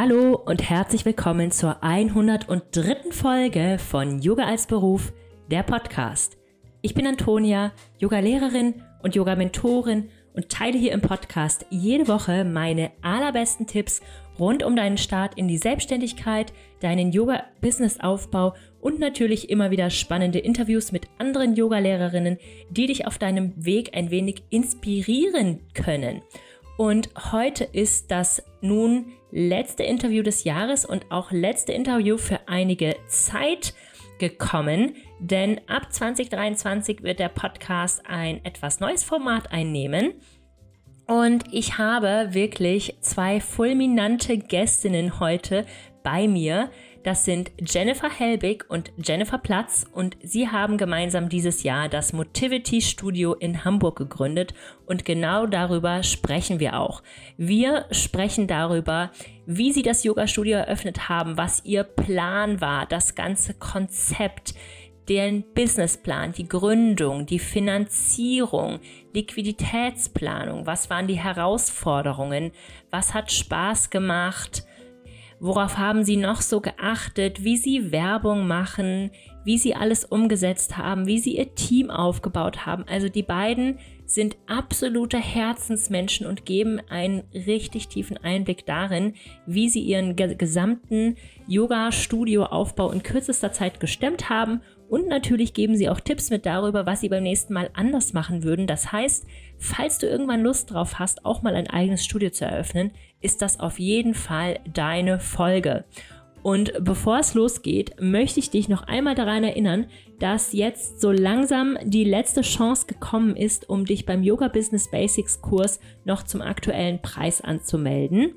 Hallo und herzlich willkommen zur 103. Folge von Yoga als Beruf, der Podcast. Ich bin Antonia, Yoga-Lehrerin und Yoga-Mentorin und teile hier im Podcast jede Woche meine allerbesten Tipps rund um deinen Start in die Selbstständigkeit, deinen Yoga-Business-Aufbau und natürlich immer wieder spannende Interviews mit anderen Yoga-Lehrerinnen, die dich auf deinem Weg ein wenig inspirieren können. Und heute ist das nun letzte Interview des Jahres und auch letzte Interview für einige Zeit gekommen, denn ab 2023 wird der Podcast ein etwas neues Format einnehmen. Und ich habe wirklich zwei fulminante Gästinnen heute bei mir, das sind Jennifer Helbig und Jennifer Platz und sie haben gemeinsam dieses Jahr das Motivity Studio in Hamburg gegründet und genau darüber sprechen wir auch. Wir sprechen darüber, wie sie das Yoga Studio eröffnet haben, was ihr Plan war, das ganze Konzept, deren Businessplan, die Gründung, die Finanzierung, Liquiditätsplanung, was waren die Herausforderungen, was hat Spaß gemacht, Worauf haben Sie noch so geachtet? Wie Sie Werbung machen, wie Sie alles umgesetzt haben, wie Sie Ihr Team aufgebaut haben. Also die beiden sind absolute Herzensmenschen und geben einen richtig tiefen Einblick darin, wie sie ihren gesamten Yoga-Studio-Aufbau in kürzester Zeit gestemmt haben und natürlich geben sie auch Tipps mit darüber, was sie beim nächsten Mal anders machen würden. Das heißt, falls du irgendwann Lust drauf hast, auch mal ein eigenes Studio zu eröffnen, ist das auf jeden Fall deine Folge. Und bevor es losgeht, möchte ich dich noch einmal daran erinnern, dass jetzt so langsam die letzte Chance gekommen ist, um dich beim Yoga Business Basics Kurs noch zum aktuellen Preis anzumelden.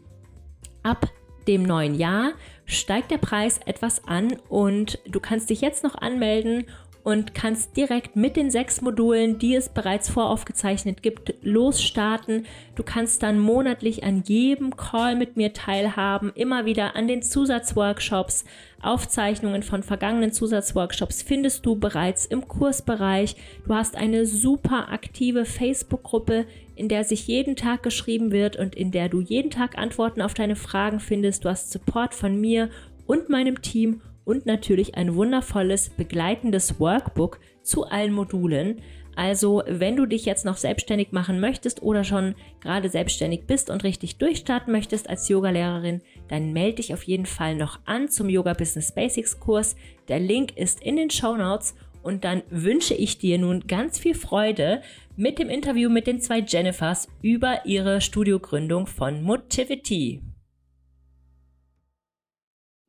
Ab dem neuen Jahr steigt der Preis etwas an und du kannst dich jetzt noch anmelden und kannst direkt mit den sechs Modulen, die es bereits voraufgezeichnet gibt, losstarten. Du kannst dann monatlich an jedem Call mit mir teilhaben, immer wieder an den Zusatzworkshops. Aufzeichnungen von vergangenen Zusatzworkshops findest du bereits im Kursbereich. Du hast eine super aktive Facebook-Gruppe, in der sich jeden Tag geschrieben wird und in der du jeden Tag Antworten auf deine Fragen findest. Du hast Support von mir und meinem Team und natürlich ein wundervolles begleitendes Workbook zu allen Modulen. Also, wenn du dich jetzt noch selbstständig machen möchtest oder schon gerade selbstständig bist und richtig durchstarten möchtest als Yogalehrerin, dann melde dich auf jeden Fall noch an zum Yoga Business Basics Kurs. Der Link ist in den Show Notes und dann wünsche ich dir nun ganz viel Freude mit dem Interview mit den zwei Jennifers über ihre Studiogründung von Motivity.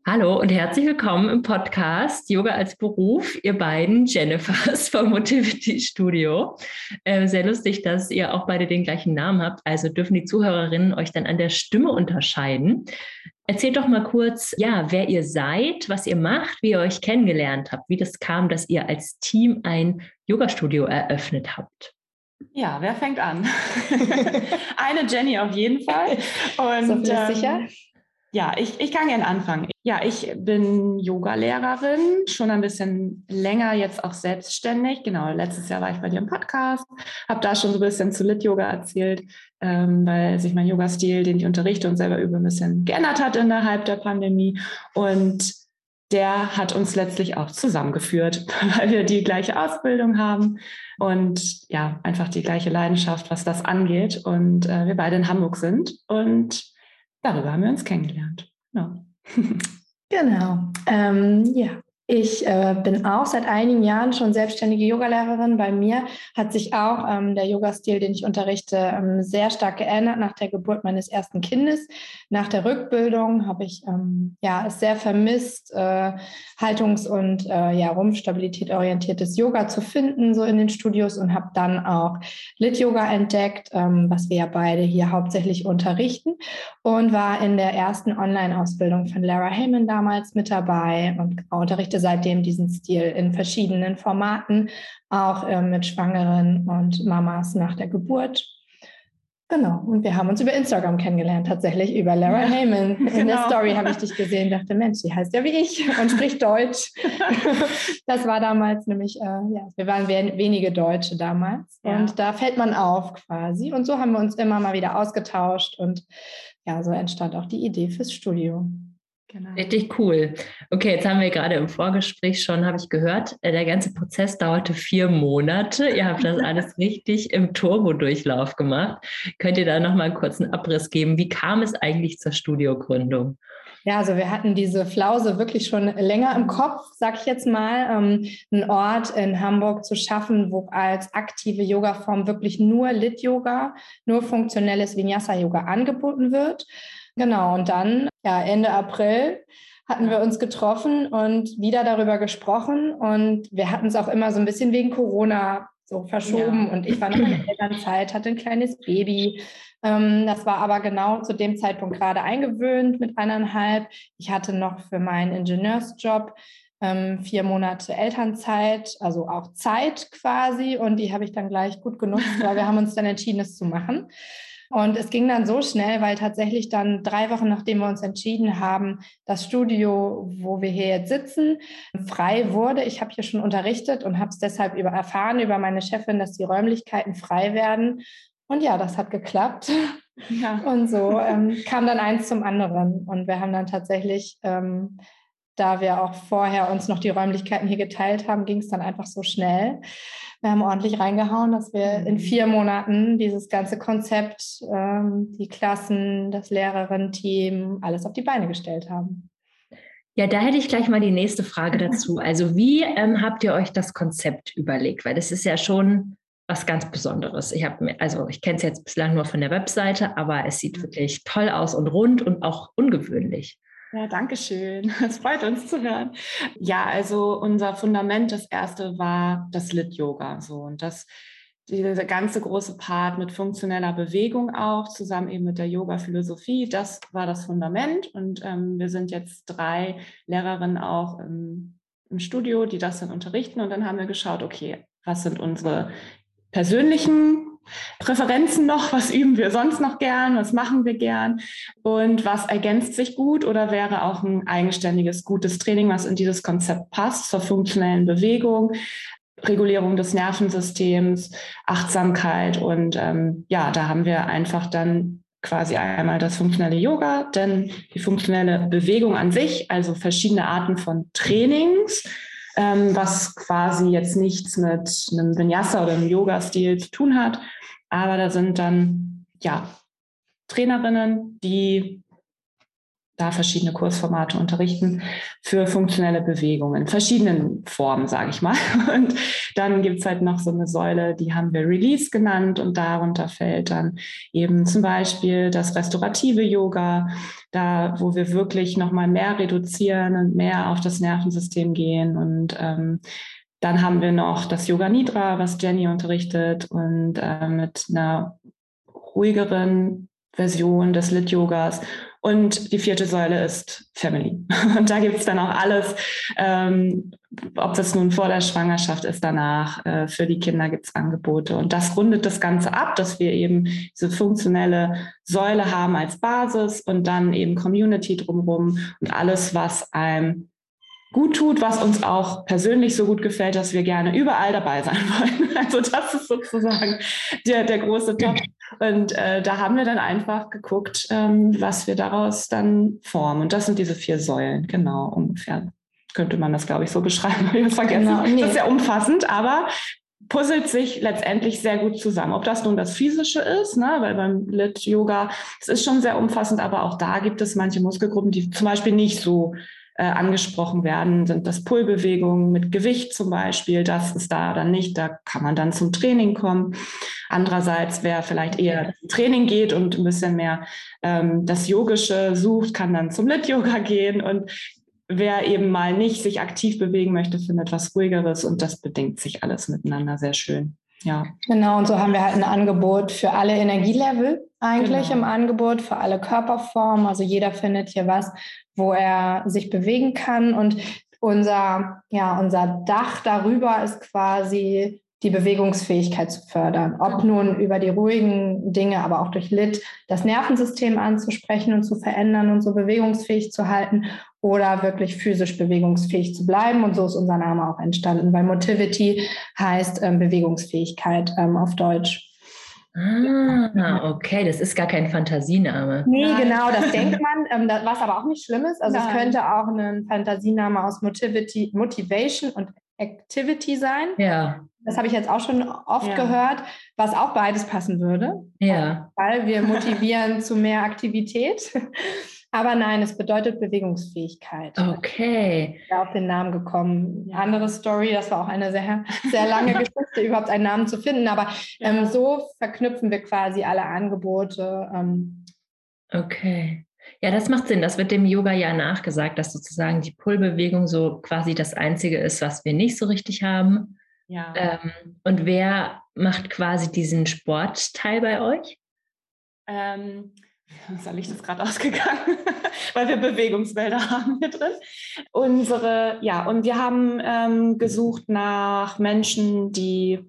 Hallo und herzlich willkommen im Podcast Yoga als Beruf, ihr beiden Jennifers vom Motivity Studio. Äh, sehr lustig, dass ihr auch beide den gleichen Namen habt, also dürfen die Zuhörerinnen euch dann an der Stimme unterscheiden. Erzählt doch mal kurz, ja, wer ihr seid, was ihr macht, wie ihr euch kennengelernt habt, wie das kam, dass ihr als Team ein Yoga-Studio eröffnet habt. Ja, wer fängt an? Eine Jenny auf jeden Fall. Und so ähm, sicher? Ja, ich, ich kann gerne anfangen. Ja, ich bin Yoga-Lehrerin, schon ein bisschen länger jetzt auch selbstständig. Genau, letztes Jahr war ich bei dir im Podcast, habe da schon so ein bisschen zu Lit-Yoga erzählt, ähm, weil sich mein Yoga-Stil, den ich unterrichte und selber übe, ein bisschen geändert hat innerhalb der Pandemie. Und der hat uns letztlich auch zusammengeführt, weil wir die gleiche Ausbildung haben und ja, einfach die gleiche Leidenschaft, was das angeht. Und äh, wir beide in Hamburg sind und darüber haben wir uns kennengelernt. Genau. genau. Ähm, ja, ich äh, bin auch seit einigen Jahren schon selbstständige Yogalehrerin. Bei mir hat sich auch ähm, der Yoga-Stil, den ich unterrichte, ähm, sehr stark geändert nach der Geburt meines ersten Kindes. Nach der Rückbildung habe ich ähm, ja, es sehr vermisst, äh, Haltungs- und äh, ja, Rumpfstabilität orientiertes Yoga zu finden, so in den Studios und habe dann auch Lit-Yoga entdeckt, ähm, was wir ja beide hier hauptsächlich unterrichten und war in der ersten Online-Ausbildung von Lara Heyman damals mit dabei und unterrichte seitdem diesen Stil in verschiedenen Formaten, auch äh, mit Schwangeren und Mamas nach der Geburt. Genau, und wir haben uns über Instagram kennengelernt, tatsächlich über Lara ja, Heyman. In genau. der Story habe ich dich gesehen, dachte, Mensch, die heißt ja wie ich und spricht Deutsch. das war damals nämlich, äh, ja, wir waren wenige Deutsche damals ja. und da fällt man auf quasi. Und so haben wir uns immer mal wieder ausgetauscht und ja, so entstand auch die Idee fürs Studio. Genau. Richtig cool. Okay, jetzt haben wir gerade im Vorgespräch schon, habe ich gehört, äh, der ganze Prozess dauerte vier Monate. Ihr habt das alles richtig im Turbo-Durchlauf gemacht. Könnt ihr da nochmal einen kurzen Abriss geben? Wie kam es eigentlich zur Studiogründung? Ja, also wir hatten diese Flause wirklich schon länger im Kopf, sag ich jetzt mal, ähm, einen Ort in Hamburg zu schaffen, wo als aktive Yoga-Form wirklich nur Lit-Yoga, nur funktionelles Vinyasa-Yoga angeboten wird. Genau, und dann, ja, Ende April hatten wir uns getroffen und wieder darüber gesprochen. Und wir hatten es auch immer so ein bisschen wegen Corona so verschoben. Ja. Und ich war noch in der Elternzeit, hatte ein kleines Baby. Ähm, das war aber genau zu dem Zeitpunkt gerade eingewöhnt mit eineinhalb. Ich hatte noch für meinen Ingenieursjob ähm, vier Monate Elternzeit, also auch Zeit quasi. Und die habe ich dann gleich gut genutzt, weil wir haben uns dann entschieden, es zu machen. Und es ging dann so schnell, weil tatsächlich dann drei Wochen nachdem wir uns entschieden haben, das Studio, wo wir hier jetzt sitzen, frei wurde. Ich habe hier schon unterrichtet und habe es deshalb über, erfahren über meine Chefin, dass die Räumlichkeiten frei werden. Und ja, das hat geklappt. Ja. Und so ähm, kam dann eins zum anderen. Und wir haben dann tatsächlich ähm, da wir auch vorher uns noch die Räumlichkeiten hier geteilt haben, ging es dann einfach so schnell. Wir haben ordentlich reingehauen, dass wir in mhm. vier Monaten dieses ganze Konzept, ähm, die Klassen, das Lehrerinnen-Team, alles auf die Beine gestellt haben. Ja, da hätte ich gleich mal die nächste Frage dazu. Also wie ähm, habt ihr euch das Konzept überlegt? Weil das ist ja schon was ganz Besonderes. Ich habe also ich kenne es jetzt bislang nur von der Webseite, aber es sieht wirklich toll aus und rund und auch ungewöhnlich. Ja, danke schön. Es freut uns zu hören. Ja, also unser Fundament, das erste war das Lit-Yoga. So und das dieser ganze große Part mit funktioneller Bewegung auch, zusammen eben mit der Yoga-Philosophie, das war das Fundament. Und ähm, wir sind jetzt drei Lehrerinnen auch im, im Studio, die das dann unterrichten. Und dann haben wir geschaut, okay, was sind unsere persönlichen Präferenzen noch, was üben wir sonst noch gern, was machen wir gern? Und was ergänzt sich gut oder wäre auch ein eigenständiges, gutes Training, was in dieses Konzept passt, zur funktionellen Bewegung, Regulierung des Nervensystems, Achtsamkeit und ähm, ja, da haben wir einfach dann quasi einmal das funktionelle Yoga, dann die funktionelle Bewegung an sich, also verschiedene Arten von Trainings, ähm, was quasi jetzt nichts mit einem Vinyasa oder einem Yoga-Stil zu tun hat. Aber da sind dann ja Trainerinnen, die da verschiedene Kursformate unterrichten für funktionelle Bewegungen, verschiedenen Formen, sage ich mal. Und dann gibt es halt noch so eine Säule, die haben wir Release genannt und darunter fällt dann eben zum Beispiel das restaurative Yoga, da wo wir wirklich nochmal mehr reduzieren und mehr auf das Nervensystem gehen und ähm, dann haben wir noch das Yoga Nidra, was Jenny unterrichtet und äh, mit einer ruhigeren Version des Lit-Yogas und die vierte Säule ist Family. Und da gibt es dann auch alles, ähm, ob das nun vor der Schwangerschaft ist, danach. Äh, für die Kinder gibt es Angebote. Und das rundet das Ganze ab, dass wir eben diese funktionelle Säule haben als Basis und dann eben Community drumherum und alles, was einem gut tut, was uns auch persönlich so gut gefällt, dass wir gerne überall dabei sein wollen. Also das ist sozusagen der, der große Top. Und äh, da haben wir dann einfach geguckt, ähm, was wir daraus dann formen. Und das sind diese vier Säulen, genau, ungefähr. Könnte man das, glaube ich, so beschreiben. Ich habe vergessen. Genau, nee. Das ist sehr umfassend, aber puzzelt sich letztendlich sehr gut zusammen. Ob das nun das Physische ist, ne, weil beim Lit-Yoga, es ist schon sehr umfassend, aber auch da gibt es manche Muskelgruppen, die zum Beispiel nicht so äh, angesprochen werden, sind das Pullbewegungen mit Gewicht zum Beispiel. Das ist da dann nicht. Da kann man dann zum Training kommen. Andererseits, wer vielleicht eher zum Training geht und ein bisschen mehr ähm, das Yogische sucht, kann dann zum Lit-Yoga gehen. Und wer eben mal nicht sich aktiv bewegen möchte, findet was Ruhigeres. Und das bedingt sich alles miteinander sehr schön. Ja. Genau, und so haben wir halt ein Angebot für alle Energielevel eigentlich genau. im Angebot, für alle Körperformen. Also jeder findet hier was, wo er sich bewegen kann. Und unser, ja, unser Dach darüber ist quasi die Bewegungsfähigkeit zu fördern. Ob nun über die ruhigen Dinge, aber auch durch Lit, das Nervensystem anzusprechen und zu verändern und so bewegungsfähig zu halten oder wirklich physisch bewegungsfähig zu bleiben. Und so ist unser Name auch entstanden, weil Motivity heißt ähm, Bewegungsfähigkeit ähm, auf Deutsch. Ah, okay, das ist gar kein Fantasiename. Nee, Nein. genau, das denkt man, ähm, das, was aber auch nicht schlimm ist. Also Nein. es könnte auch ein Fantasiename aus Motivity, Motivation und Activity sein. Ja. Das habe ich jetzt auch schon oft ja. gehört, was auch beides passen würde. Ja. Weil wir motivieren zu mehr Aktivität. Aber nein, es bedeutet Bewegungsfähigkeit. Okay. Ich bin auf den Namen gekommen. Andere Story, das war auch eine sehr, sehr lange Geschichte, überhaupt einen Namen zu finden. Aber ähm, so verknüpfen wir quasi alle Angebote. Ähm. Okay. Ja, das macht Sinn. Das wird dem Yoga ja nachgesagt, dass sozusagen die Pullbewegung so quasi das Einzige ist, was wir nicht so richtig haben. Ja. Ähm, und wer macht quasi diesen Sportteil bei euch? Ähm, unser Licht ist gerade ausgegangen, weil wir Bewegungswälder haben hier drin. Unsere, ja, und wir haben ähm, gesucht nach Menschen, die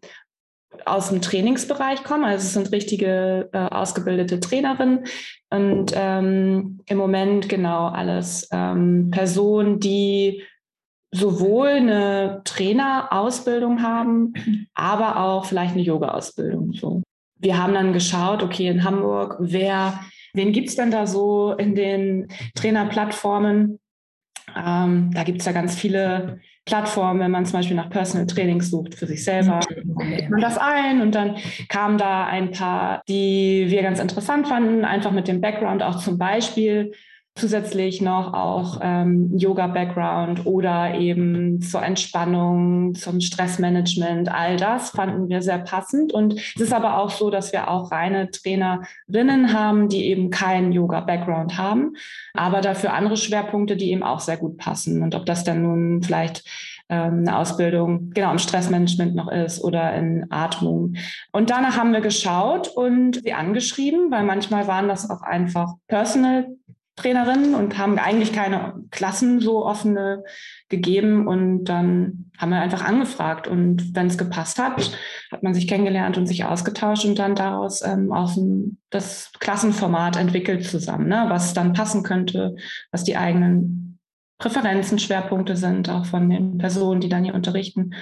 aus dem Trainingsbereich kommen. Also es sind richtige äh, ausgebildete Trainerinnen und ähm, im Moment genau alles ähm, Personen, die sowohl eine Trainerausbildung haben, aber auch vielleicht eine Yoga-Ausbildung. So. Wir haben dann geschaut, okay, in Hamburg, wer Wen gibt es denn da so in den Trainerplattformen? Ähm, da gibt es ja ganz viele Plattformen, wenn man zum Beispiel nach Personal Training sucht für sich selber, gibt man das ein und dann kamen da ein paar, die wir ganz interessant fanden, einfach mit dem Background auch zum Beispiel zusätzlich noch auch ähm, Yoga-Background oder eben zur Entspannung, zum Stressmanagement, all das fanden wir sehr passend. Und es ist aber auch so, dass wir auch reine Trainerinnen haben, die eben keinen Yoga-Background haben, aber dafür andere Schwerpunkte, die eben auch sehr gut passen. Und ob das dann nun vielleicht ähm, eine Ausbildung genau im Stressmanagement noch ist oder in Atmung. Und danach haben wir geschaut und sie angeschrieben, weil manchmal waren das auch einfach Personal Trainerinnen und haben eigentlich keine Klassen so offene gegeben. Und dann haben wir einfach angefragt. Und wenn es gepasst hat, hat man sich kennengelernt und sich ausgetauscht und dann daraus ähm, auch das Klassenformat entwickelt zusammen, ne? was dann passen könnte, was die eigenen Präferenzen, Schwerpunkte sind, auch von den Personen, die dann hier unterrichten.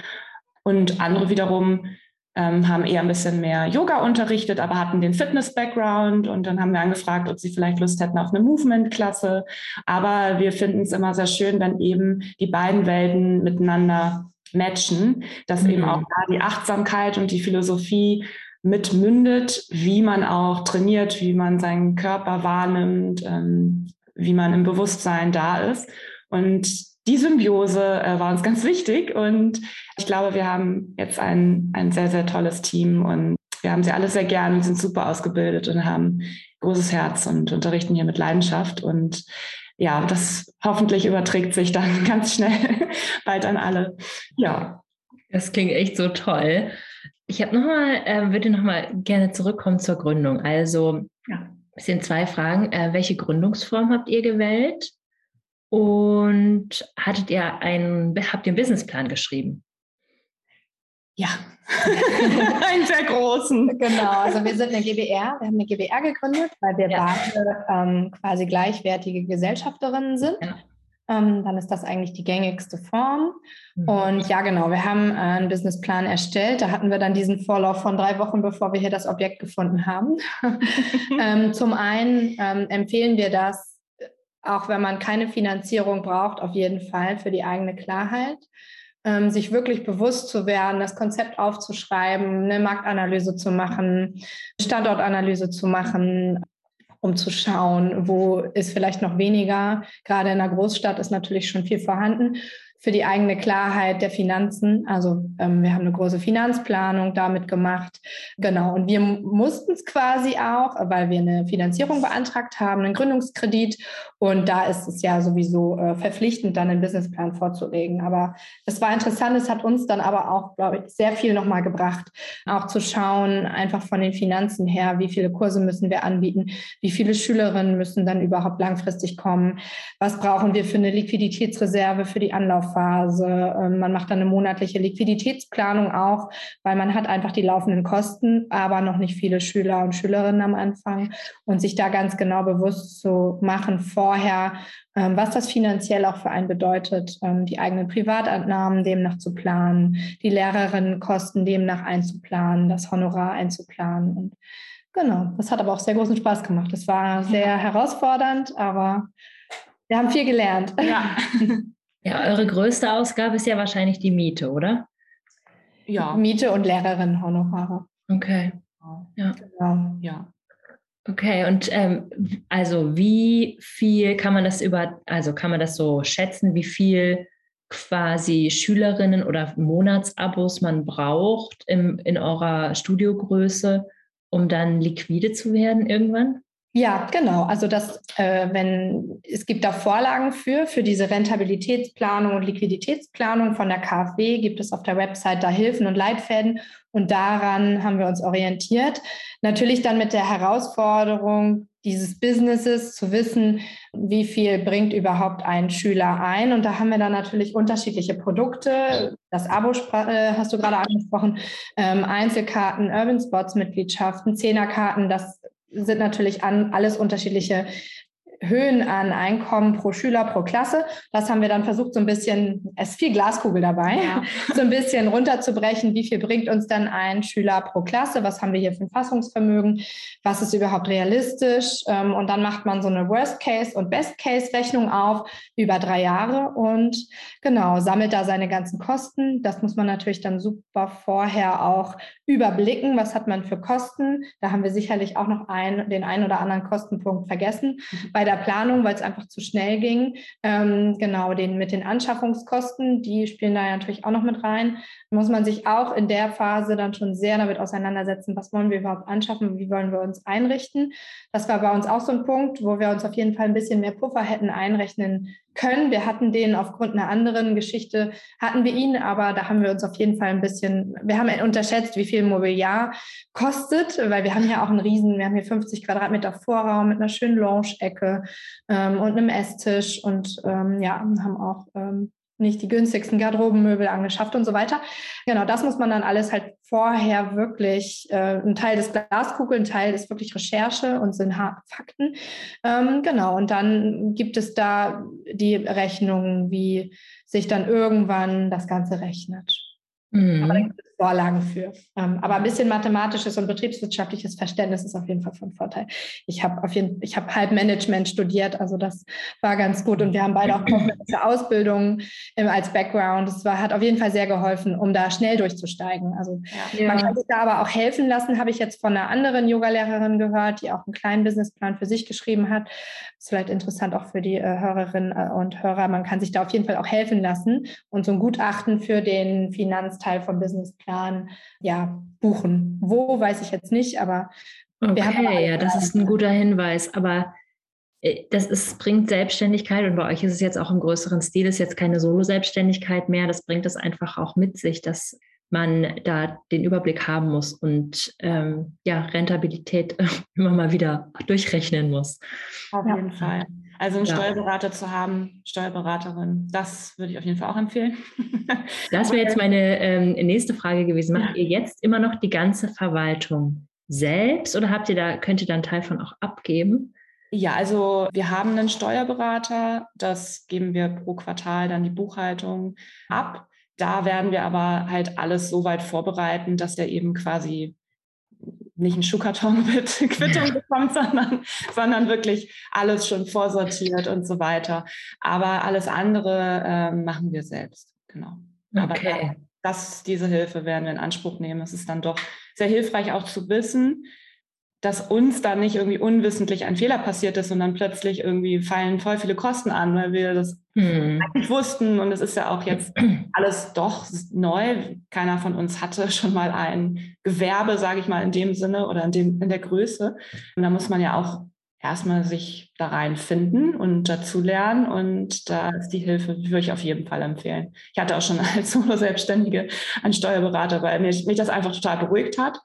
Und andere wiederum ähm, haben eher ein bisschen mehr Yoga unterrichtet, aber hatten den Fitness-Background und dann haben wir angefragt, ob sie vielleicht Lust hätten auf eine Movement-Klasse. Aber wir finden es immer sehr schön, wenn eben die beiden Welten miteinander matchen, dass mhm. eben auch da die Achtsamkeit und die Philosophie mitmündet, wie man auch trainiert, wie man seinen Körper wahrnimmt, ähm, wie man im Bewusstsein da ist. Und die Symbiose äh, war uns ganz wichtig und ich glaube, wir haben jetzt ein, ein sehr, sehr tolles Team und wir haben sie alle sehr gern, wir sind super ausgebildet und haben großes Herz und unterrichten hier mit Leidenschaft und ja, das hoffentlich überträgt sich dann ganz schnell bald an alle. Ja. Das klingt echt so toll. Ich habe noch mal, äh, würde noch mal gerne zurückkommen zur Gründung. Also, ja. es sind zwei Fragen. Äh, welche Gründungsform habt ihr gewählt? Und hattet ihr einen, habt ihr einen Businessplan geschrieben? Ja, einen sehr großen. Genau, also wir sind eine GBR, wir haben eine GBR gegründet, weil wir ja. beide ähm, quasi gleichwertige Gesellschafterinnen sind. Ja. Ähm, dann ist das eigentlich die gängigste Form. Mhm. Und ja, genau, wir haben äh, einen Businessplan erstellt. Da hatten wir dann diesen Vorlauf von drei Wochen, bevor wir hier das Objekt gefunden haben. ähm, zum einen ähm, empfehlen wir das auch wenn man keine Finanzierung braucht, auf jeden Fall für die eigene Klarheit. Ähm, sich wirklich bewusst zu werden, das Konzept aufzuschreiben, eine Marktanalyse zu machen, Standortanalyse zu machen, um zu schauen, wo ist vielleicht noch weniger. Gerade in einer Großstadt ist natürlich schon viel vorhanden für die eigene Klarheit der Finanzen. Also ähm, wir haben eine große Finanzplanung damit gemacht. Genau. Und wir mussten es quasi auch, weil wir eine Finanzierung beantragt haben, einen Gründungskredit. Und da ist es ja sowieso äh, verpflichtend, dann einen Businessplan vorzulegen. Aber es war interessant. Es hat uns dann aber auch, glaube ich, sehr viel nochmal gebracht, auch zu schauen, einfach von den Finanzen her, wie viele Kurse müssen wir anbieten, wie viele Schülerinnen müssen dann überhaupt langfristig kommen, was brauchen wir für eine Liquiditätsreserve für die Anlauf Aufbauphase. Ähm, man macht dann eine monatliche Liquiditätsplanung auch, weil man hat einfach die laufenden Kosten, aber noch nicht viele Schüler und Schülerinnen am Anfang und sich da ganz genau bewusst zu machen vorher, ähm, was das finanziell auch für einen bedeutet, ähm, die eigenen Privatentnahmen demnach zu planen, die Lehrerinnenkosten demnach einzuplanen, das Honorar einzuplanen und Genau, das hat aber auch sehr großen Spaß gemacht. Das war sehr herausfordernd, aber wir haben viel gelernt. Ja. ja, eure größte Ausgabe ist ja wahrscheinlich die Miete, oder? Ja. Miete und Lehrerinnenhonorare. Okay. Ja. Genau. Ja. Okay, und ähm, also wie viel kann man das über, also kann man das so schätzen, wie viel quasi Schülerinnen oder Monatsabos man braucht im, in eurer Studiogröße, um dann liquide zu werden irgendwann? Ja, genau. Also das, äh, wenn es gibt da Vorlagen für für diese Rentabilitätsplanung und Liquiditätsplanung von der KfW gibt es auf der Website da Hilfen und Leitfäden und daran haben wir uns orientiert. Natürlich dann mit der Herausforderung dieses Businesses zu wissen, wie viel bringt überhaupt ein Schüler ein und da haben wir dann natürlich unterschiedliche Produkte. Das Abo äh, hast du gerade angesprochen, ähm, Einzelkarten, Urban Spots Mitgliedschaften, Zehnerkarten, das sind natürlich an, alles unterschiedliche Höhen an Einkommen pro Schüler, pro Klasse. Das haben wir dann versucht, so ein bisschen, es ist viel Glaskugel dabei, ja. so ein bisschen runterzubrechen. Wie viel bringt uns dann ein Schüler pro Klasse? Was haben wir hier für ein Fassungsvermögen? Was ist überhaupt realistisch? Ähm, und dann macht man so eine Worst-Case- und Best-Case-Rechnung auf über drei Jahre und genau, sammelt da seine ganzen Kosten. Das muss man natürlich dann super vorher auch überblicken. Was hat man für Kosten? Da haben wir sicherlich auch noch ein, den einen oder anderen Kostenpunkt vergessen. Mhm. Bei der der Planung, weil es einfach zu schnell ging. Ähm, genau, den, mit den Anschaffungskosten, die spielen da ja natürlich auch noch mit rein. Muss man sich auch in der Phase dann schon sehr damit auseinandersetzen, was wollen wir überhaupt anschaffen, wie wollen wir uns einrichten. Das war bei uns auch so ein Punkt, wo wir uns auf jeden Fall ein bisschen mehr Puffer hätten einrechnen können. Wir hatten den aufgrund einer anderen Geschichte, hatten wir ihn, aber da haben wir uns auf jeden Fall ein bisschen, wir haben unterschätzt, wie viel Mobiliar kostet, weil wir haben ja auch einen riesen, wir haben hier 50 Quadratmeter Vorraum mit einer schönen Lounge-Ecke ähm, und einem Esstisch und ähm, ja, haben auch ähm, nicht die günstigsten Garderobenmöbel angeschafft und so weiter. Genau, das muss man dann alles halt vorher wirklich, äh, ein Teil des Glaskugel, ein Teil ist wirklich Recherche und sind Fakten. Ähm, genau, und dann gibt es da die Rechnungen, wie sich dann irgendwann das Ganze rechnet. Mhm. Aber da gibt es Vorlagen für. Ähm, aber ein bisschen mathematisches und betriebswirtschaftliches Verständnis ist auf jeden Fall von Vorteil. Ich habe auf jeden ich habe halb Management studiert, also das war ganz gut und wir haben beide auch kaufmännische Ausbildung ähm, als Background. Das war, hat auf jeden Fall sehr geholfen, um da schnell durchzusteigen. Also ja. man kann sich da aber auch helfen lassen, habe ich jetzt von einer anderen Yogalehrerin gehört, die auch einen kleinen Businessplan für sich geschrieben hat. Das ist vielleicht interessant auch für die äh, Hörerinnen äh, und Hörer. Man kann sich da auf jeden Fall auch helfen lassen und so ein Gutachten für den Finanzteil vom Businessplan Plan ja, buchen. Wo, weiß ich jetzt nicht, aber okay, wir haben ja, das ist ein guter Hinweis. Aber äh, das ist, bringt Selbstständigkeit und bei euch ist es jetzt auch im größeren Stil, ist jetzt keine Solo-Selbstständigkeit mehr. Das bringt es einfach auch mit sich, dass man da den Überblick haben muss und ähm, ja, Rentabilität immer mal wieder durchrechnen muss. Auf jeden ja. Fall. Also einen ja. Steuerberater zu haben, Steuerberaterin, das würde ich auf jeden Fall auch empfehlen. Das wäre jetzt meine ähm, nächste Frage gewesen. Macht ja. ihr jetzt immer noch die ganze Verwaltung selbst oder habt ihr da, könnt ihr da einen Teil von auch abgeben? Ja, also wir haben einen Steuerberater, das geben wir pro Quartal dann die Buchhaltung ab. Da werden wir aber halt alles so weit vorbereiten, dass der eben quasi nicht einen Schuhkarton mit Quittung bekommt, sondern, sondern wirklich alles schon vorsortiert und so weiter. Aber alles andere äh, machen wir selbst, genau. Okay. Aber das, diese Hilfe werden wir in Anspruch nehmen. Es ist dann doch sehr hilfreich auch zu wissen, dass uns da nicht irgendwie unwissentlich ein Fehler passiert ist, sondern plötzlich irgendwie fallen voll viele Kosten an, weil wir das hm. eigentlich wussten. Und es ist ja auch jetzt alles doch neu. Keiner von uns hatte schon mal ein Gewerbe, sage ich mal, in dem Sinne oder in, dem, in der Größe. Und da muss man ja auch erstmal sich da reinfinden und dazu lernen. Und da ist die Hilfe, würde ich auf jeden Fall empfehlen. Ich hatte auch schon als Solo-Selbstständige einen Steuerberater, weil mich, mich das einfach total beruhigt hat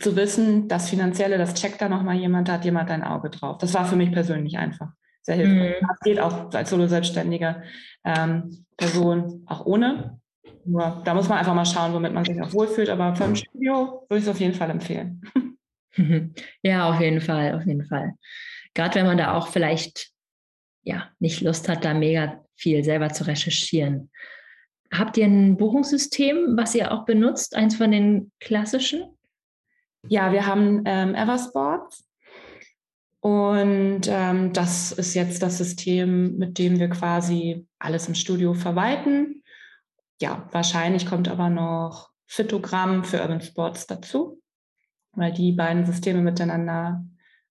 zu wissen, das Finanzielle, das checkt da nochmal jemand, da hat jemand ein Auge drauf. Das war für mich persönlich einfach. sehr hilfreich. Mhm. Das geht auch als Solo-Selbstständige ähm, Person auch ohne. Nur da muss man einfach mal schauen, womit man sich auch wohlfühlt. Aber für ein Studio würde ich es auf jeden Fall empfehlen. Ja, auf jeden Fall, auf jeden Fall. Gerade wenn man da auch vielleicht ja nicht Lust hat, da mega viel selber zu recherchieren. Habt ihr ein Buchungssystem, was ihr auch benutzt, eins von den klassischen? Ja, wir haben ähm, Eversports und ähm, das ist jetzt das System, mit dem wir quasi alles im Studio verwalten. Ja, wahrscheinlich kommt aber noch Fitogramm für Urban Sports dazu, weil die beiden Systeme miteinander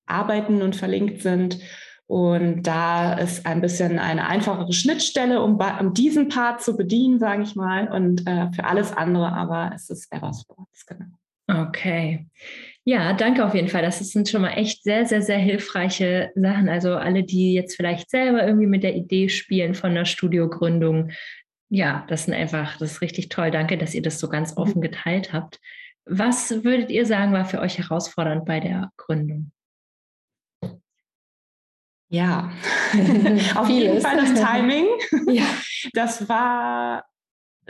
arbeiten und verlinkt sind. Und da ist ein bisschen eine einfachere Schnittstelle, um, um diesen Part zu bedienen, sage ich mal. Und äh, für alles andere aber ist es Eversports, genau. Okay. Ja, danke auf jeden Fall. Das sind schon mal echt sehr, sehr, sehr hilfreiche Sachen. Also alle, die jetzt vielleicht selber irgendwie mit der Idee spielen von einer Studiogründung. Ja, das sind einfach, das ist richtig toll. Danke, dass ihr das so ganz offen mhm. geteilt habt. Was würdet ihr sagen, war für euch herausfordernd bei der Gründung? Ja, auf jeden Fall das Timing. ja. Das war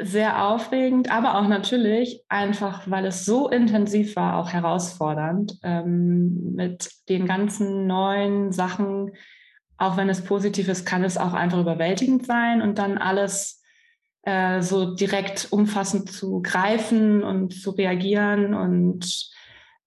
sehr aufregend, aber auch natürlich einfach, weil es so intensiv war, auch herausfordernd ähm, mit den ganzen neuen Sachen. Auch wenn es positiv ist, kann es auch einfach überwältigend sein und dann alles äh, so direkt umfassend zu greifen und zu reagieren und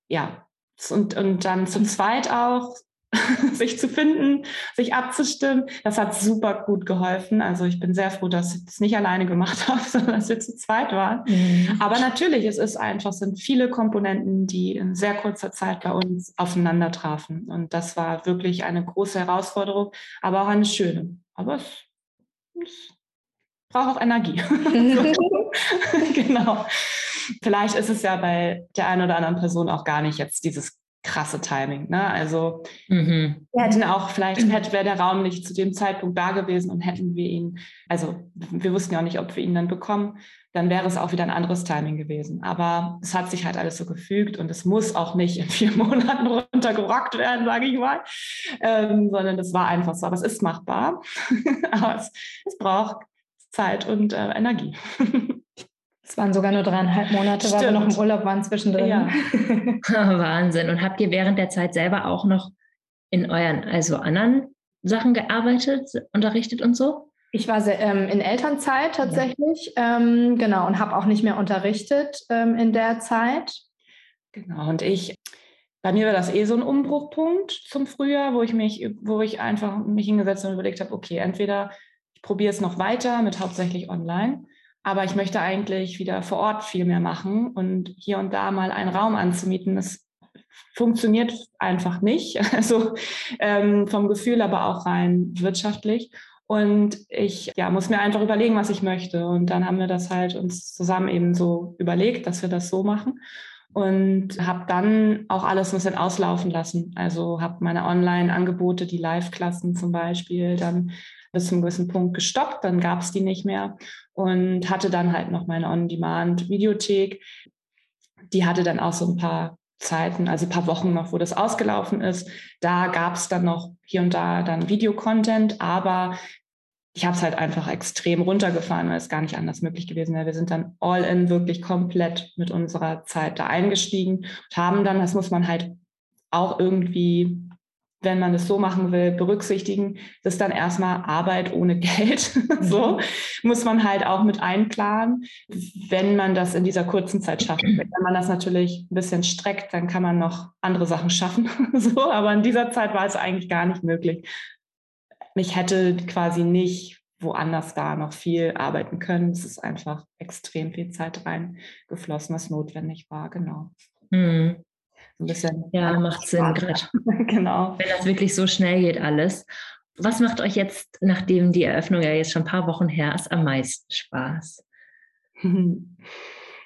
ja, und, und dann zu zweit auch sich zu finden, sich abzustimmen. Das hat super gut geholfen. Also ich bin sehr froh, dass ich es nicht alleine gemacht habe, sondern dass wir zu zweit waren. Mhm. Aber natürlich, es ist einfach, es sind viele Komponenten, die in sehr kurzer Zeit bei uns aufeinander trafen. Und das war wirklich eine große Herausforderung, aber auch eine schöne. Aber es, es braucht auch Energie. genau. Vielleicht ist es ja bei der einen oder anderen Person auch gar nicht jetzt dieses krasse Timing. Ne? Also mhm. wir hätten auch, vielleicht hätte wäre der Raum nicht zu dem Zeitpunkt da gewesen und hätten wir ihn, also wir wussten ja auch nicht, ob wir ihn dann bekommen, dann wäre es auch wieder ein anderes Timing gewesen. Aber es hat sich halt alles so gefügt und es muss auch nicht in vier Monaten runtergerockt werden, sage ich mal, ähm, sondern es war einfach so. Aber es ist machbar, aber es, es braucht Zeit und äh, Energie. Es waren sogar nur dreieinhalb Monate, Stimmt. weil wir noch im Urlaub waren zwischendrin. Ja. Wahnsinn. Und habt ihr während der Zeit selber auch noch in euren, also anderen Sachen gearbeitet, unterrichtet und so? Ich war sehr, ähm, in Elternzeit tatsächlich, ja. ähm, genau, und habe auch nicht mehr unterrichtet ähm, in der Zeit. Genau, und ich, bei mir war das eh so ein Umbruchpunkt zum Frühjahr, wo ich mich, wo ich einfach mich hingesetzt und überlegt habe, okay, entweder ich probiere es noch weiter mit hauptsächlich online aber ich möchte eigentlich wieder vor Ort viel mehr machen und hier und da mal einen Raum anzumieten, das funktioniert einfach nicht. Also ähm, vom Gefühl, aber auch rein wirtschaftlich. Und ich ja, muss mir einfach überlegen, was ich möchte. Und dann haben wir das halt uns zusammen eben so überlegt, dass wir das so machen. Und habe dann auch alles ein bisschen auslaufen lassen. Also habe meine Online-Angebote, die Live-Klassen zum Beispiel, dann bis zum gewissen Punkt gestoppt, dann gab es die nicht mehr und hatte dann halt noch meine On-Demand-Videothek. Die hatte dann auch so ein paar Zeiten, also ein paar Wochen noch, wo das ausgelaufen ist. Da gab es dann noch hier und da dann Videocontent, aber ich habe es halt einfach extrem runtergefahren, weil es gar nicht anders möglich gewesen wäre. Wir sind dann all in wirklich komplett mit unserer Zeit da eingestiegen und haben dann, das muss man halt auch irgendwie wenn man es so machen will, berücksichtigen, das ist dann erstmal Arbeit ohne Geld. so mhm. muss man halt auch mit einplanen, wenn man das in dieser kurzen Zeit schafft. Wenn man das natürlich ein bisschen streckt, dann kann man noch andere Sachen schaffen. so, aber in dieser Zeit war es eigentlich gar nicht möglich. Ich hätte quasi nicht woanders da noch viel arbeiten können. Es ist einfach extrem viel Zeit reingeflossen, was notwendig war, genau. Mhm ein bisschen. Ja, macht Sinn gerade. genau. Wenn das wirklich so schnell geht, alles. Was macht euch jetzt, nachdem die Eröffnung ja jetzt schon ein paar Wochen her ist, am meisten Spaß?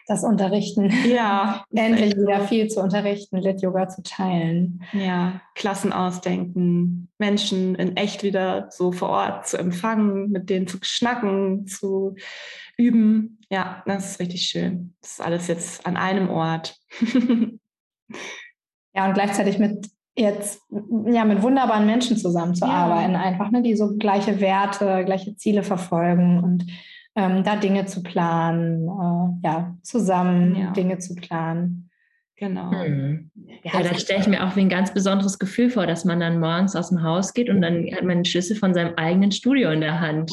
Das Unterrichten. Ja. Endlich wieder viel zu unterrichten, Lit Yoga zu teilen. Ja, Klassen ausdenken, Menschen in echt wieder so vor Ort zu empfangen, mit denen zu schnacken, zu üben. Ja, das ist richtig schön. Das ist alles jetzt an einem Ort. Ja, und gleichzeitig mit jetzt ja mit wunderbaren Menschen zusammenzuarbeiten, ja. einfach, ne, die so gleiche Werte, gleiche Ziele verfolgen und ähm, da Dinge zu planen, äh, ja, zusammen ja. Dinge zu planen. Genau. Hm. Ja, ja da stelle ich mir auch wie ein ganz besonderes Gefühl vor, dass man dann morgens aus dem Haus geht und dann hat man einen Schlüssel von seinem eigenen Studio in der Hand.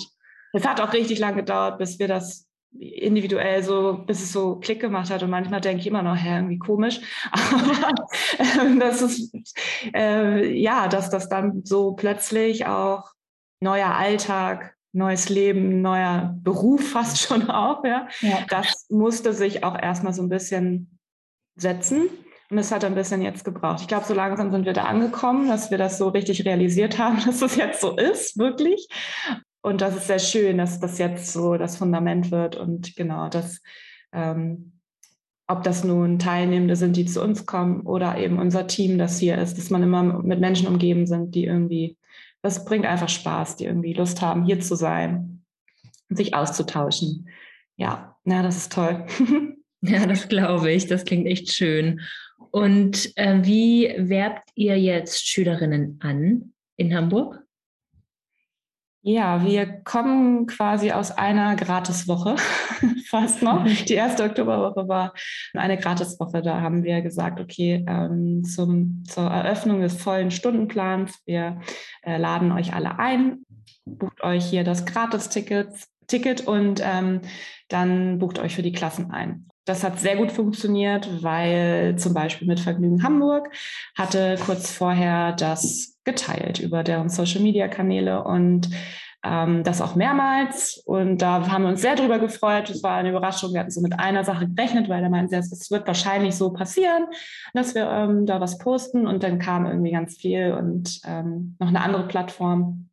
Es hat auch richtig lange gedauert, bis wir das individuell so, bis es so Klick gemacht hat. Und manchmal denke ich immer noch, hä, irgendwie komisch. Aber äh, das ist, äh, ja, dass das dann so plötzlich auch neuer Alltag, neues Leben, neuer Beruf fast schon auch, ja. ja. Das musste sich auch erstmal so ein bisschen setzen. Und es hat ein bisschen jetzt gebraucht. Ich glaube, so langsam sind wir da angekommen, dass wir das so richtig realisiert haben, dass es jetzt so ist, wirklich. Und das ist sehr schön, dass das jetzt so das Fundament wird und genau das, ähm, ob das nun Teilnehmende sind, die zu uns kommen oder eben unser Team, das hier ist, dass man immer mit Menschen umgeben sind, die irgendwie, das bringt einfach Spaß, die irgendwie Lust haben, hier zu sein und sich auszutauschen. Ja, ja, das ist toll. ja, das glaube ich. Das klingt echt schön. Und äh, wie werbt ihr jetzt Schülerinnen an in Hamburg? Ja, wir kommen quasi aus einer Gratiswoche fast noch. Die erste Oktoberwoche war eine Gratiswoche. Da haben wir gesagt, okay, ähm, zum, zur Eröffnung des vollen Stundenplans, wir äh, laden euch alle ein, bucht euch hier das Gratisticket Ticket und ähm, dann bucht euch für die Klassen ein. Das hat sehr gut funktioniert, weil zum Beispiel mit Vergnügen Hamburg hatte kurz vorher das geteilt über deren Social-Media-Kanäle und ähm, das auch mehrmals. Und da haben wir uns sehr drüber gefreut. Es war eine Überraschung. Wir hatten so mit einer Sache gerechnet, weil er meinte, es wird wahrscheinlich so passieren, dass wir ähm, da was posten. Und dann kam irgendwie ganz viel und ähm, noch eine andere Plattform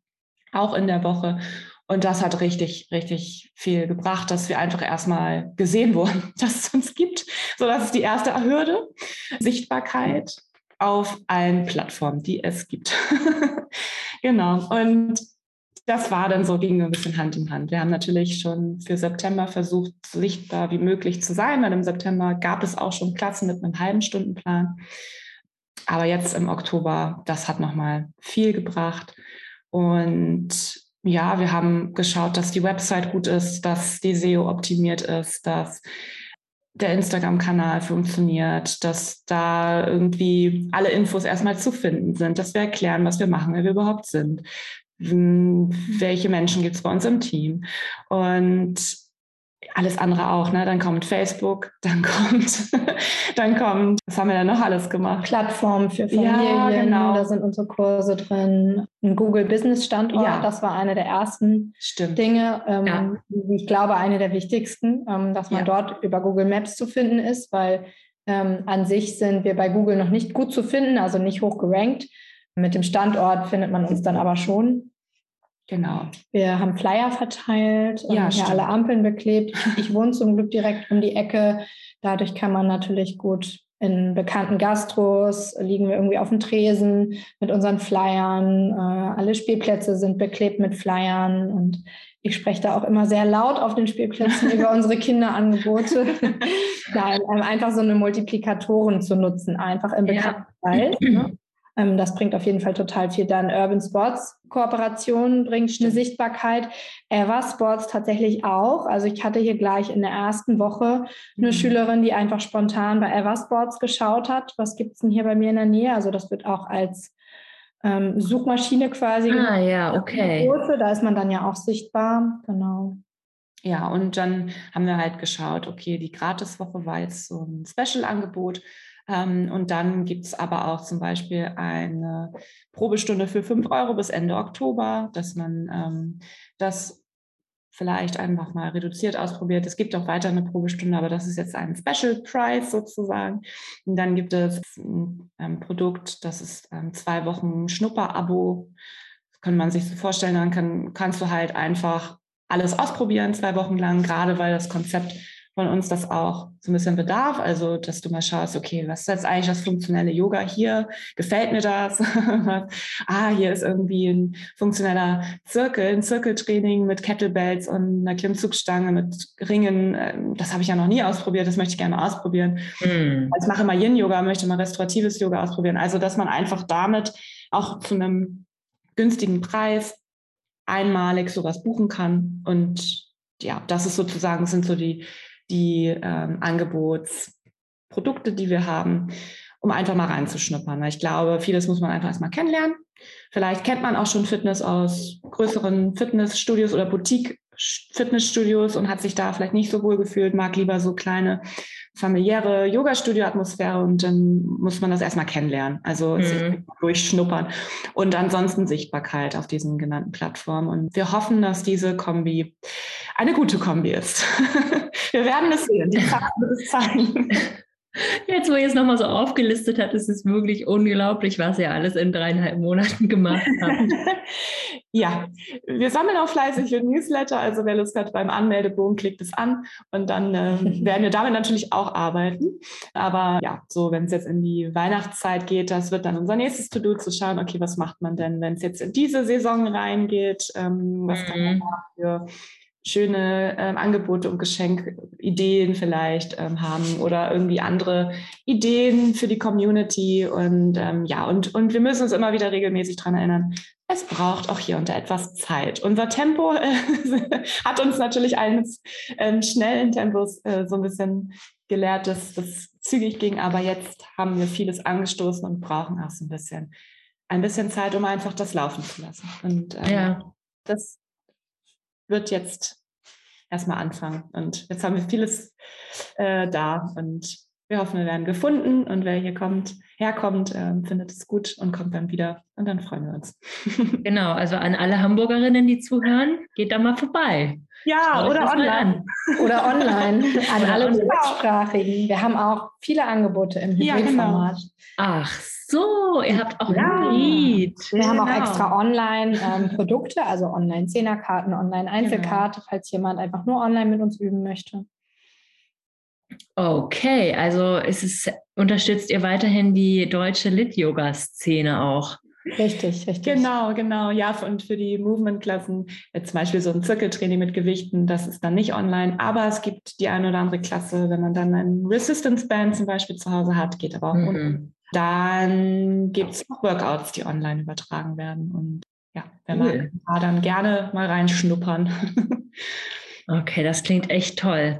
auch in der Woche. Und das hat richtig, richtig viel gebracht, dass wir einfach erstmal gesehen wurden, dass es uns gibt. So, das ist die erste Hürde. Sichtbarkeit auf allen Plattformen, die es gibt. genau. Und das war dann so, ging ein bisschen Hand in Hand. Wir haben natürlich schon für September versucht, sichtbar wie möglich zu sein, weil im September gab es auch schon Klassen mit einem halben Stundenplan. Aber jetzt im Oktober, das hat nochmal viel gebracht. Und ja, wir haben geschaut, dass die Website gut ist, dass die SEO optimiert ist, dass der Instagram-Kanal funktioniert, dass da irgendwie alle Infos erstmal zu finden sind, dass wir erklären, was wir machen, wer wir überhaupt sind, welche Menschen gibt es bei uns im Team? Und alles andere auch, ne? Dann kommt Facebook, dann kommt, dann kommt, was haben wir denn noch alles gemacht? Plattformen für Familien, ja, genau. da sind unsere Kurse drin. Ein Google Business Standort, ja. das war eine der ersten Stimmt. Dinge, ähm, ja. ich glaube, eine der wichtigsten, ähm, dass man dort über Google Maps zu finden ist, weil ähm, an sich sind wir bei Google noch nicht gut zu finden, also nicht hoch gerankt. Mit dem Standort findet man uns dann aber schon. Genau. Wir haben Flyer verteilt, ja, ja alle Ampeln beklebt. Ich wohne zum Glück direkt um die Ecke. Dadurch kann man natürlich gut in bekannten Gastros, liegen wir irgendwie auf dem Tresen mit unseren Flyern. Äh, alle Spielplätze sind beklebt mit Flyern und ich spreche da auch immer sehr laut auf den Spielplätzen über unsere Kinderangebote. Nein, einfach so eine Multiplikatoren zu nutzen, einfach im Bekanntenkreis. Ja. Ne? Ähm, das bringt auf jeden Fall total viel. Dann Urban Sports Kooperation bringt eine Sichtbarkeit. Eva Sports tatsächlich auch. Also ich hatte hier gleich in der ersten Woche eine mhm. Schülerin, die einfach spontan bei Eva Sports geschaut hat. Was gibt es denn hier bei mir in der Nähe? Also das wird auch als ähm, Suchmaschine quasi. Ah ja, okay. Da ist man dann ja auch sichtbar. Genau. Ja, und dann haben wir halt geschaut, okay, die Gratiswoche war jetzt so ein Special-Angebot. Ähm, und dann gibt es aber auch zum Beispiel eine Probestunde für 5 Euro bis Ende Oktober, dass man ähm, das vielleicht einfach mal reduziert ausprobiert. Es gibt auch weiter eine Probestunde, aber das ist jetzt ein Special Price sozusagen. Und dann gibt es ein ähm, Produkt, das ist zwei Wochen Schnupper-Abo. Kann man sich so vorstellen. Dann kann, kannst du halt einfach alles ausprobieren, zwei Wochen lang, gerade weil das Konzept von uns das auch so ein bisschen bedarf. Also, dass du mal schaust, okay, was ist jetzt eigentlich das funktionelle Yoga hier? Gefällt mir das? ah, hier ist irgendwie ein funktioneller Zirkel, ein Zirkeltraining mit Kettlebells und einer Klimmzugstange mit Ringen. Ähm, das habe ich ja noch nie ausprobiert, das möchte ich gerne ausprobieren. Mm. Ich mache immer Yin-Yoga, möchte mal restauratives Yoga ausprobieren. Also, dass man einfach damit auch zu einem günstigen Preis einmalig sowas buchen kann. Und ja, das ist sozusagen, sind so die, die ähm, Angebotsprodukte, die wir haben, um einfach mal reinzuschnuppern. ich glaube, vieles muss man einfach erstmal kennenlernen. Vielleicht kennt man auch schon Fitness aus größeren Fitnessstudios oder Boutique-Fitnessstudios und hat sich da vielleicht nicht so wohl gefühlt, mag lieber so kleine familiäre Yoga-Studio-Atmosphäre und dann muss man das erstmal kennenlernen, also mhm. durchschnuppern und ansonsten Sichtbarkeit auf diesen genannten Plattformen. Und wir hoffen, dass diese Kombi eine gute Kombi ist. wir werden es sehen, die Zeit wird es zeigen. Jetzt, wo ihr es nochmal so aufgelistet habt, ist es wirklich unglaublich, was ihr alles in dreieinhalb Monaten gemacht habt. ja, wir sammeln auch fleißig für Newsletter. Also wer Lust hat beim Anmeldebogen, klickt es an und dann äh, werden wir damit natürlich auch arbeiten. Aber ja, so wenn es jetzt in die Weihnachtszeit geht, das wird dann unser nächstes To-Do zu schauen, okay, was macht man denn, wenn es jetzt in diese Saison reingeht? Ähm, was kann man mhm. Da schöne ähm, Angebote und Geschenkideen vielleicht ähm, haben oder irgendwie andere Ideen für die Community. Und ähm, ja, und, und wir müssen uns immer wieder regelmäßig daran erinnern, es braucht auch hier unter etwas Zeit. Unser Tempo äh, hat uns natürlich eines ähm, schnellen Tempos äh, so ein bisschen gelehrt, dass das zügig ging. Aber jetzt haben wir vieles angestoßen und brauchen auch so ein bisschen, ein bisschen Zeit, um einfach das laufen zu lassen. Und ähm, ja. das wird jetzt erstmal anfangen. Und jetzt haben wir vieles äh, da und wir hoffen, wir werden gefunden und wer hier kommt, herkommt, äh, findet es gut und kommt dann wieder und dann freuen wir uns. genau, also an alle Hamburgerinnen, die zuhören, geht da mal vorbei. Ja, oder online. Oder online. An alle deutschsprachigen. Wir haben auch viele Angebote im Hybridformat. Ja, genau. Ach so, ihr habt auch ja. Hybrid. Wir genau. haben auch genau. extra Online-Produkte, ähm, also Online-Zehnerkarten, Online-Einzelkarte, genau. falls jemand einfach nur online mit uns üben möchte. Okay, also ist es, unterstützt ihr weiterhin die deutsche Lit-Yoga-Szene auch? Richtig, richtig. Genau, genau. Ja, und für die Movement-Klassen, zum Beispiel so ein Zirkeltraining mit Gewichten, das ist dann nicht online, aber es gibt die eine oder andere Klasse, wenn man dann ein Resistance-Band zum Beispiel zu Hause hat, geht aber auch mhm. unten. Dann gibt es auch Workouts, die online übertragen werden. Und ja, wenn cool. man dann gerne mal reinschnuppern. okay, das klingt echt toll.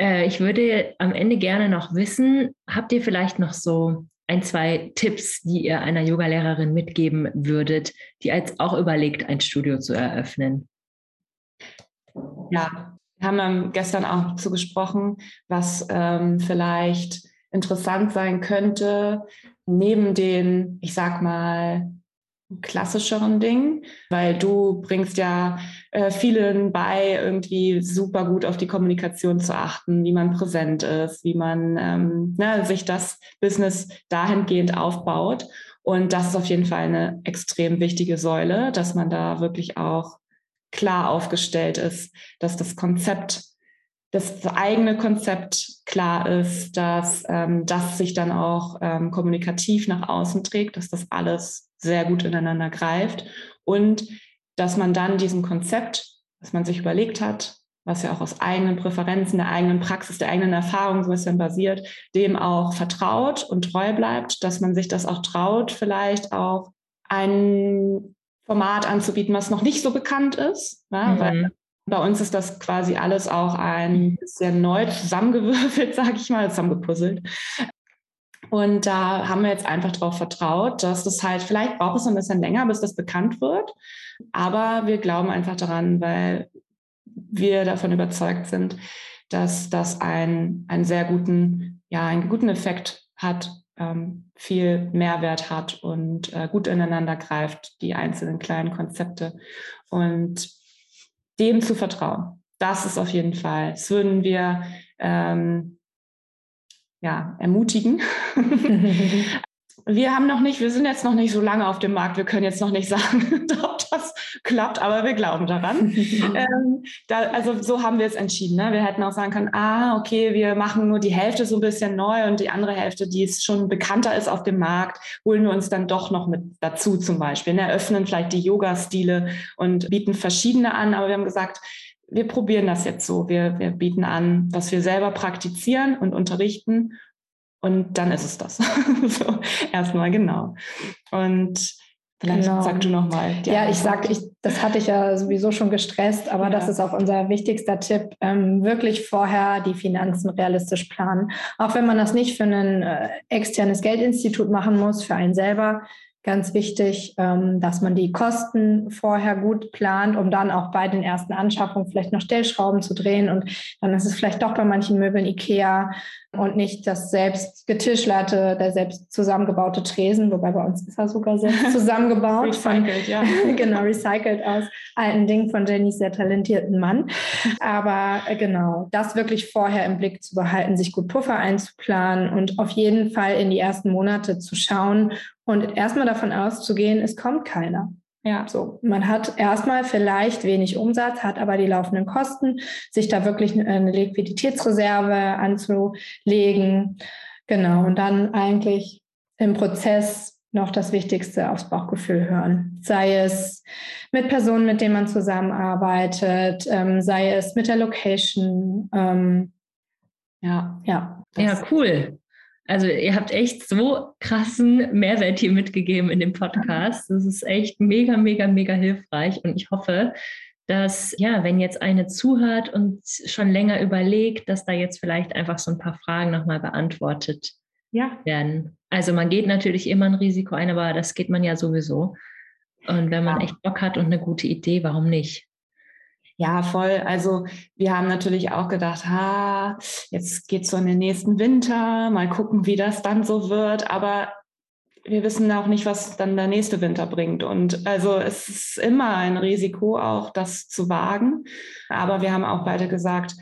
Äh, ich würde am Ende gerne noch wissen, habt ihr vielleicht noch so ein, zwei Tipps, die ihr einer Yogalehrerin mitgeben würdet, die als auch überlegt, ein Studio zu eröffnen? Ja, wir haben gestern auch zu gesprochen, was ähm, vielleicht interessant sein könnte, neben den, ich sag mal, klassischeren Dingen, weil du bringst ja äh, vielen bei, irgendwie super gut auf die Kommunikation zu achten, wie man präsent ist, wie man ähm, ne, sich das Business dahingehend aufbaut. Und das ist auf jeden Fall eine extrem wichtige Säule, dass man da wirklich auch klar aufgestellt ist, dass das Konzept das eigene Konzept klar ist, dass ähm, das sich dann auch ähm, kommunikativ nach außen trägt, dass das alles sehr gut ineinander greift und dass man dann diesem Konzept, was man sich überlegt hat, was ja auch aus eigenen Präferenzen, der eigenen Praxis, der eigenen Erfahrung so ein bisschen basiert, dem auch vertraut und treu bleibt, dass man sich das auch traut, vielleicht auch ein Format anzubieten, was noch nicht so bekannt ist, ja, mhm. weil bei uns ist das quasi alles auch ein bisschen neu zusammengewürfelt, sage ich mal, zusammengepuzzelt. Und da haben wir jetzt einfach darauf vertraut, dass das halt, vielleicht braucht es ein bisschen länger, bis das bekannt wird. Aber wir glauben einfach daran, weil wir davon überzeugt sind, dass das einen, einen sehr guten, ja, einen guten Effekt hat, ähm, viel Mehrwert hat und äh, gut ineinander greift, die einzelnen kleinen Konzepte. Und dem zu vertrauen. Das ist auf jeden Fall, das würden wir ähm, ja, ermutigen. wir haben noch nicht, wir sind jetzt noch nicht so lange auf dem Markt. Wir können jetzt noch nicht sagen, ob das klappt, aber wir glauben daran. ähm, da, also so haben wir es entschieden. Ne? Wir hätten auch sagen können, ah, okay, wir machen nur die Hälfte so ein bisschen neu und die andere Hälfte, die es schon bekannter ist auf dem Markt, holen wir uns dann doch noch mit dazu zum Beispiel. Ne? Öffnen vielleicht die Yoga-Stile und bieten verschiedene an, aber wir haben gesagt, wir probieren das jetzt so. Wir, wir bieten an, was wir selber praktizieren und unterrichten und dann ist es das. so, erstmal genau. Und vielleicht genau. sag du nochmal. Ja, ich sag, ich, das hatte ich ja sowieso schon gestresst, aber ja. das ist auch unser wichtigster Tipp, ähm, wirklich vorher die Finanzen realistisch planen. Auch wenn man das nicht für ein äh, externes Geldinstitut machen muss, für einen selber, ganz wichtig, ähm, dass man die Kosten vorher gut plant, um dann auch bei den ersten Anschaffungen vielleicht noch Stellschrauben zu drehen. Und dann ist es vielleicht doch bei manchen Möbeln Ikea und nicht das selbst getischlerte, der selbst zusammengebaute Tresen, wobei bei uns ist er sogar selbst zusammengebaut. recycelt, ja. genau, recycelt aus alten Dingen von Jennys sehr talentierten Mann. Aber äh, genau, das wirklich vorher im Blick zu behalten, sich gut Puffer einzuplanen und auf jeden Fall in die ersten Monate zu schauen und erstmal davon auszugehen, es kommt keiner. Ja. So, man hat erstmal vielleicht wenig Umsatz, hat aber die laufenden Kosten, sich da wirklich eine Liquiditätsreserve anzulegen. Genau. Und dann eigentlich im Prozess noch das Wichtigste aufs Bauchgefühl hören. Sei es mit Personen, mit denen man zusammenarbeitet, ähm, sei es mit der Location. Ähm, ja, ja. Ja, cool. Also ihr habt echt so krassen Mehrwert hier mitgegeben in dem Podcast. Das ist echt mega, mega, mega hilfreich. Und ich hoffe, dass, ja, wenn jetzt eine zuhört und schon länger überlegt, dass da jetzt vielleicht einfach so ein paar Fragen nochmal beantwortet ja. werden. Also man geht natürlich immer ein Risiko ein, aber das geht man ja sowieso. Und wenn man echt Bock hat und eine gute Idee, warum nicht? Ja, voll. Also wir haben natürlich auch gedacht, ha, jetzt geht es so in den nächsten Winter, mal gucken, wie das dann so wird. Aber wir wissen auch nicht, was dann der nächste Winter bringt. Und also es ist immer ein Risiko, auch das zu wagen. Aber wir haben auch beide gesagt,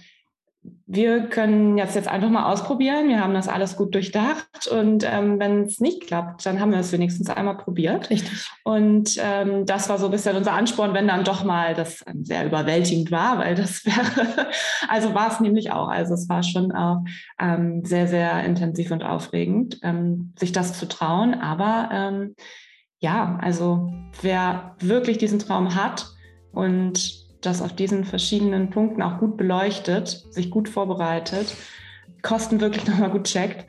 wir können jetzt, jetzt einfach mal ausprobieren. Wir haben das alles gut durchdacht und ähm, wenn es nicht klappt, dann haben wir es wenigstens einmal probiert. Richtig. Und ähm, das war so ein bisschen unser Ansporn, wenn dann doch mal das ähm, sehr überwältigend war, weil das wäre, also war es nämlich auch. Also es war schon auch ähm, sehr, sehr intensiv und aufregend, ähm, sich das zu trauen. Aber ja, also wer wirklich diesen Traum hat und das auf diesen verschiedenen Punkten auch gut beleuchtet, sich gut vorbereitet, Kosten wirklich nochmal gut checkt,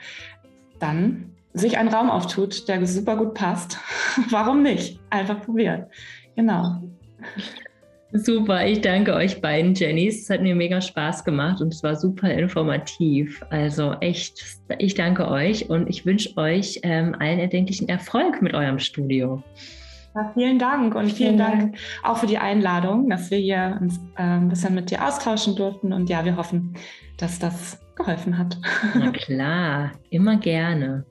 dann sich einen Raum auftut, der super gut passt. Warum nicht? Einfach probieren. Genau. Super, ich danke euch beiden, Jennys. Es hat mir mega Spaß gemacht und es war super informativ. Also echt, ich danke euch und ich wünsche euch ähm, allen erdenklichen Erfolg mit eurem Studio. Ja, vielen Dank und vielen, vielen Dank, Dank, auch für die Einladung, dass wir hier uns äh, ein bisschen mit dir austauschen durften. Und ja, wir hoffen, dass das geholfen hat. Na klar, immer gerne.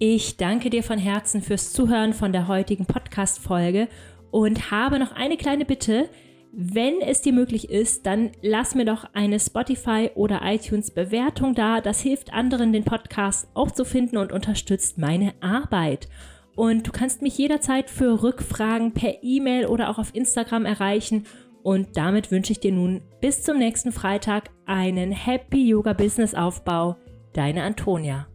Ich danke dir von Herzen fürs Zuhören von der heutigen Podcast-Folge und habe noch eine kleine Bitte. Wenn es dir möglich ist, dann lass mir doch eine Spotify oder iTunes Bewertung da. Das hilft anderen, den Podcast auch zu finden und unterstützt meine Arbeit. Und du kannst mich jederzeit für Rückfragen per E-Mail oder auch auf Instagram erreichen. Und damit wünsche ich dir nun bis zum nächsten Freitag einen Happy Yoga Business Aufbau. Deine Antonia.